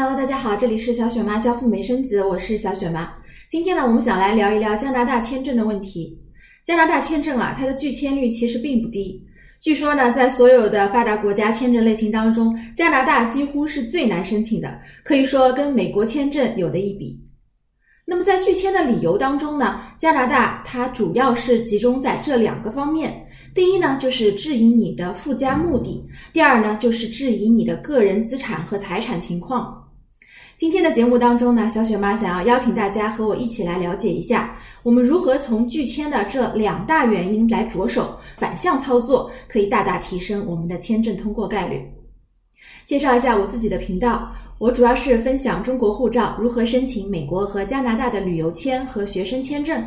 Hello，大家好，这里是小雪妈教父美生子，我是小雪妈。今天呢，我们想来聊一聊加拿大签证的问题。加拿大签证啊，它的拒签率其实并不低。据说呢，在所有的发达国家签证类型当中，加拿大几乎是最难申请的，可以说跟美国签证有的一比。那么在拒签的理由当中呢，加拿大它主要是集中在这两个方面。第一呢，就是质疑你的附加目的；第二呢，就是质疑你的个人资产和财产情况。今天的节目当中呢，小雪妈想要邀请大家和我一起来了解一下，我们如何从拒签的这两大原因来着手，反向操作，可以大大提升我们的签证通过概率。介绍一下我自己的频道，我主要是分享中国护照如何申请美国和加拿大的旅游签和学生签证。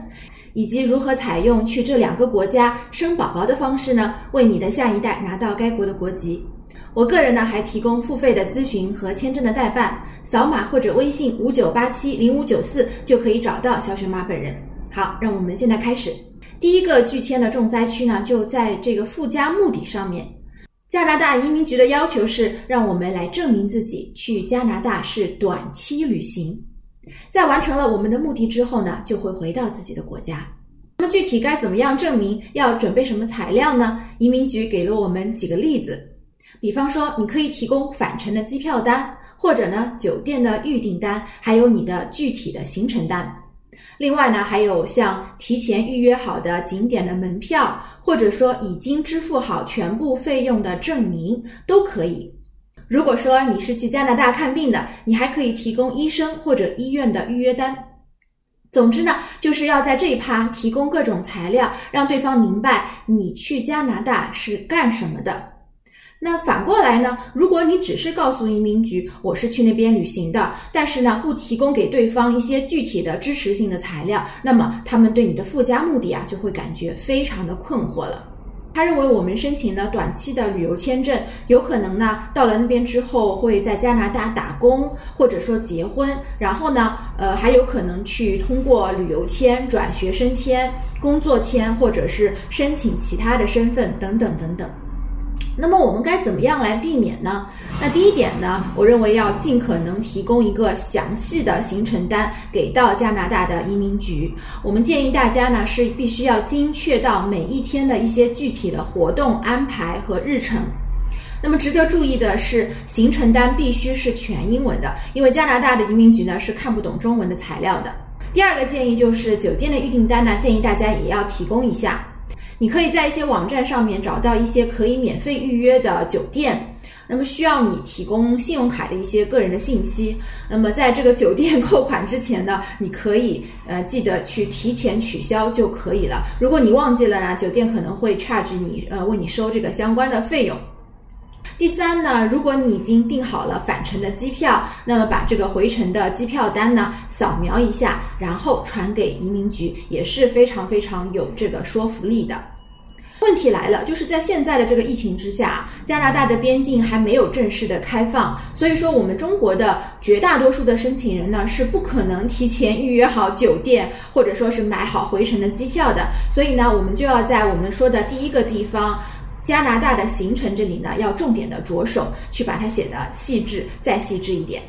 以及如何采用去这两个国家生宝宝的方式呢？为你的下一代拿到该国的国籍。我个人呢还提供付费的咨询和签证的代办，扫码或者微信五九八七零五九四就可以找到小雪妈本人。好，让我们现在开始。第一个拒签的重灾区呢，就在这个附加目的上面。加拿大移民局的要求是让我们来证明自己去加拿大是短期旅行。在完成了我们的目的之后呢，就会回到自己的国家。那么具体该怎么样证明？要准备什么材料呢？移民局给了我们几个例子，比方说，你可以提供返程的机票单，或者呢酒店的预订单，还有你的具体的行程单。另外呢，还有像提前预约好的景点的门票，或者说已经支付好全部费用的证明，都可以。如果说你是去加拿大看病的，你还可以提供医生或者医院的预约单。总之呢，就是要在这一趴提供各种材料，让对方明白你去加拿大是干什么的。那反过来呢，如果你只是告诉移民局我是去那边旅行的，但是呢不提供给对方一些具体的支持性的材料，那么他们对你的附加目的啊就会感觉非常的困惑了。他认为我们申请了短期的旅游签证，有可能呢到了那边之后会在加拿大打工，或者说结婚，然后呢，呃，还有可能去通过旅游签转学生签、工作签，或者是申请其他的身份等等等等。那么我们该怎么样来避免呢？那第一点呢，我认为要尽可能提供一个详细的行程单给到加拿大的移民局。我们建议大家呢是必须要精确到每一天的一些具体的活动安排和日程。那么值得注意的是，行程单必须是全英文的，因为加拿大的移民局呢是看不懂中文的材料的。第二个建议就是酒店的预订单呢，建议大家也要提供一下。你可以在一些网站上面找到一些可以免费预约的酒店，那么需要你提供信用卡的一些个人的信息。那么在这个酒店扣款之前呢，你可以呃记得去提前取消就可以了。如果你忘记了呢，酒店可能会 charge 你呃为你收这个相关的费用。第三呢，如果你已经订好了返程的机票，那么把这个回程的机票单呢扫描一下，然后传给移民局，也是非常非常有这个说服力的。问题来了，就是在现在的这个疫情之下，加拿大的边境还没有正式的开放，所以说我们中国的绝大多数的申请人呢是不可能提前预约好酒店，或者说是买好回程的机票的，所以呢，我们就要在我们说的第一个地方。加拿大的行程这里呢，要重点的着手去把它写的细致再细致一点。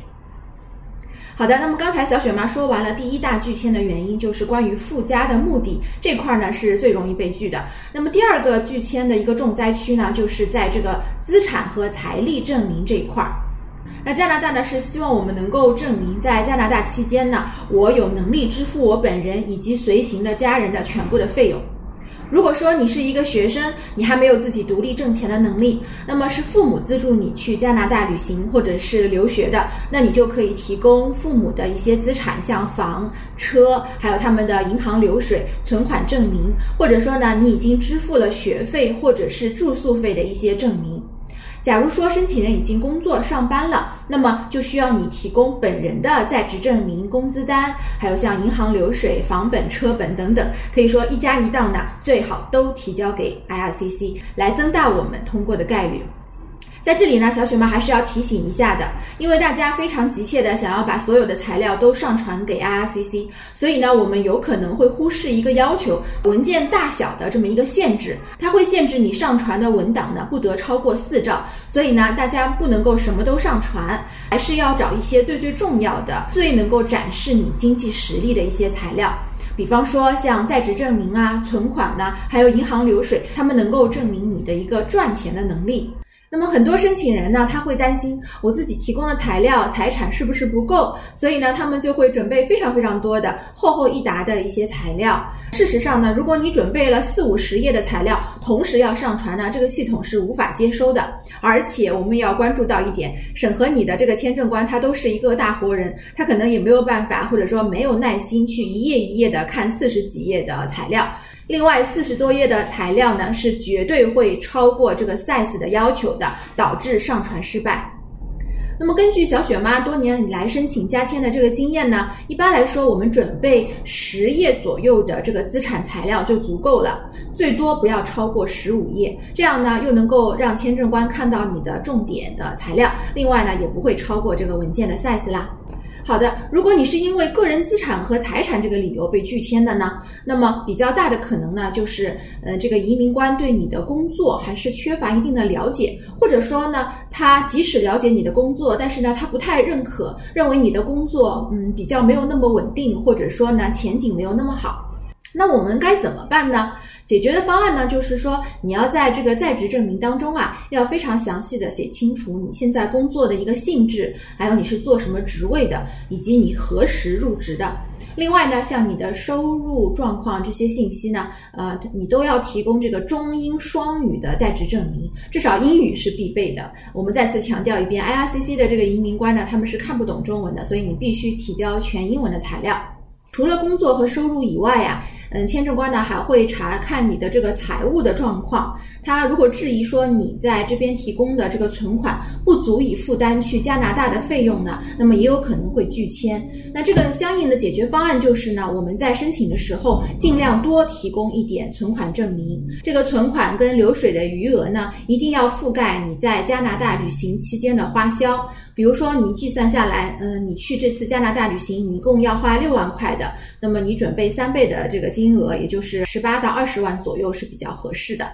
好的，那么刚才小雪妈说完了第一大拒签的原因，就是关于附加的目的这块呢是最容易被拒的。那么第二个拒签的一个重灾区呢，就是在这个资产和财力证明这一块儿。那加拿大呢是希望我们能够证明在加拿大期间呢，我有能力支付我本人以及随行的家人的全部的费用。如果说你是一个学生，你还没有自己独立挣钱的能力，那么是父母资助你去加拿大旅行或者是留学的，那你就可以提供父母的一些资产，像房、车，还有他们的银行流水、存款证明，或者说呢，你已经支付了学费或者是住宿费的一些证明。假如说申请人已经工作上班了，那么就需要你提供本人的在职证明、工资单，还有像银行流水、房本、车本等等，可以说一家一档呢，最好都提交给 IRCC，来增大我们通过的概率。在这里呢，小雪妈还是要提醒一下的，因为大家非常急切的想要把所有的材料都上传给 IRCC，所以呢，我们有可能会忽视一个要求，文件大小的这么一个限制，它会限制你上传的文档呢不得超过四兆，所以呢，大家不能够什么都上传，还是要找一些最最重要的、最能够展示你经济实力的一些材料。比方说像在职证明啊、存款呢，还有银行流水，他们能够证明你的一个赚钱的能力。那么很多申请人呢，他会担心我自己提供的材料、财产是不是不够，所以呢，他们就会准备非常非常多的厚厚一沓的一些材料。事实上呢，如果你准备了四五十页的材料，同时要上传呢，这个系统是无法接收的。而且我们也要关注到一点，审核你的这个签证官他都是一个大活人，他可能也没有办法，或者说没有耐心去一页一页的看四十几页的材料。另外，四十多页的材料呢，是绝对会超过这个 size 的要求的，导致上传失败。那么，根据小雪妈多年以来申请加签的这个经验呢，一般来说，我们准备十页左右的这个资产材料就足够了，最多不要超过十五页，这样呢，又能够让签证官看到你的重点的材料，另外呢，也不会超过这个文件的 size 啦。好的，如果你是因为个人资产和财产这个理由被拒签的呢，那么比较大的可能呢，就是呃，这个移民官对你的工作还是缺乏一定的了解，或者说呢，他即使了解你的工作，但是呢，他不太认可，认为你的工作嗯比较没有那么稳定，或者说呢，前景没有那么好。那我们该怎么办呢？解决的方案呢，就是说你要在这个在职证明当中啊，要非常详细的写清楚你现在工作的一个性质，还有你是做什么职位的，以及你何时入职的。另外呢，像你的收入状况这些信息呢，呃，你都要提供这个中英双语的在职证明，至少英语是必备的。我们再次强调一遍，IRCC 的这个移民官呢，他们是看不懂中文的，所以你必须提交全英文的材料。除了工作和收入以外呀。嗯，签证官呢还会查看你的这个财务的状况。他如果质疑说你在这边提供的这个存款不足以负担去加拿大的费用呢，那么也有可能会拒签。那这个相应的解决方案就是呢，我们在申请的时候尽量多提供一点存款证明。这个存款跟流水的余额呢，一定要覆盖你在加拿大旅行期间的花销。比如说你计算下来，嗯，你去这次加拿大旅行，你一共要花六万块的，那么你准备三倍的这个金。额也就是十八到二十万左右是比较合适的。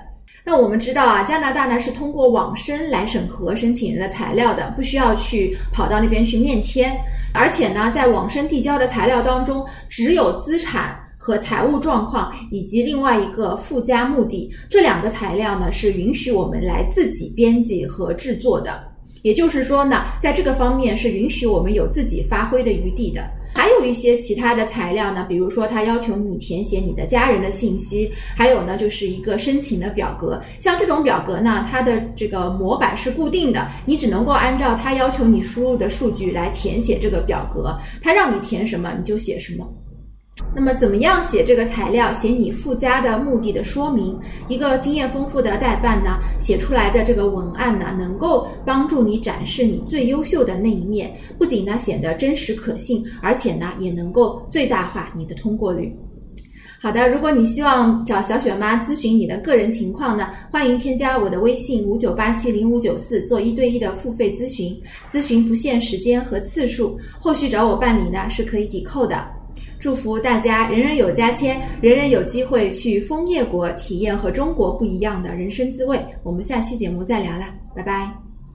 那我们知道啊，加拿大呢是通过网申来审核申请人的材料的，不需要去跑到那边去面签。而且呢，在网申递交的材料当中，只有资产和财务状况以及另外一个附加目的这两个材料呢是允许我们来自己编辑和制作的。也就是说呢，在这个方面是允许我们有自己发挥的余地的。还有一些其他的材料呢，比如说他要求你填写你的家人的信息，还有呢就是一个申请的表格。像这种表格呢，它的这个模板是固定的，你只能够按照他要求你输入的数据来填写这个表格，他让你填什么你就写什么。那么，怎么样写这个材料？写你附加的目的的说明。一个经验丰富的代办呢，写出来的这个文案呢，能够帮助你展示你最优秀的那一面，不仅呢显得真实可信，而且呢也能够最大化你的通过率。好的，如果你希望找小雪妈咨询你的个人情况呢，欢迎添加我的微信五九八七零五九四做一对一的付费咨询，咨询不限时间和次数，后续找我办理呢是可以抵扣的。祝福大家人人有加签，人人有机会去枫叶国体验和中国不一样的人生滋味。我们下期节目再聊了，拜拜。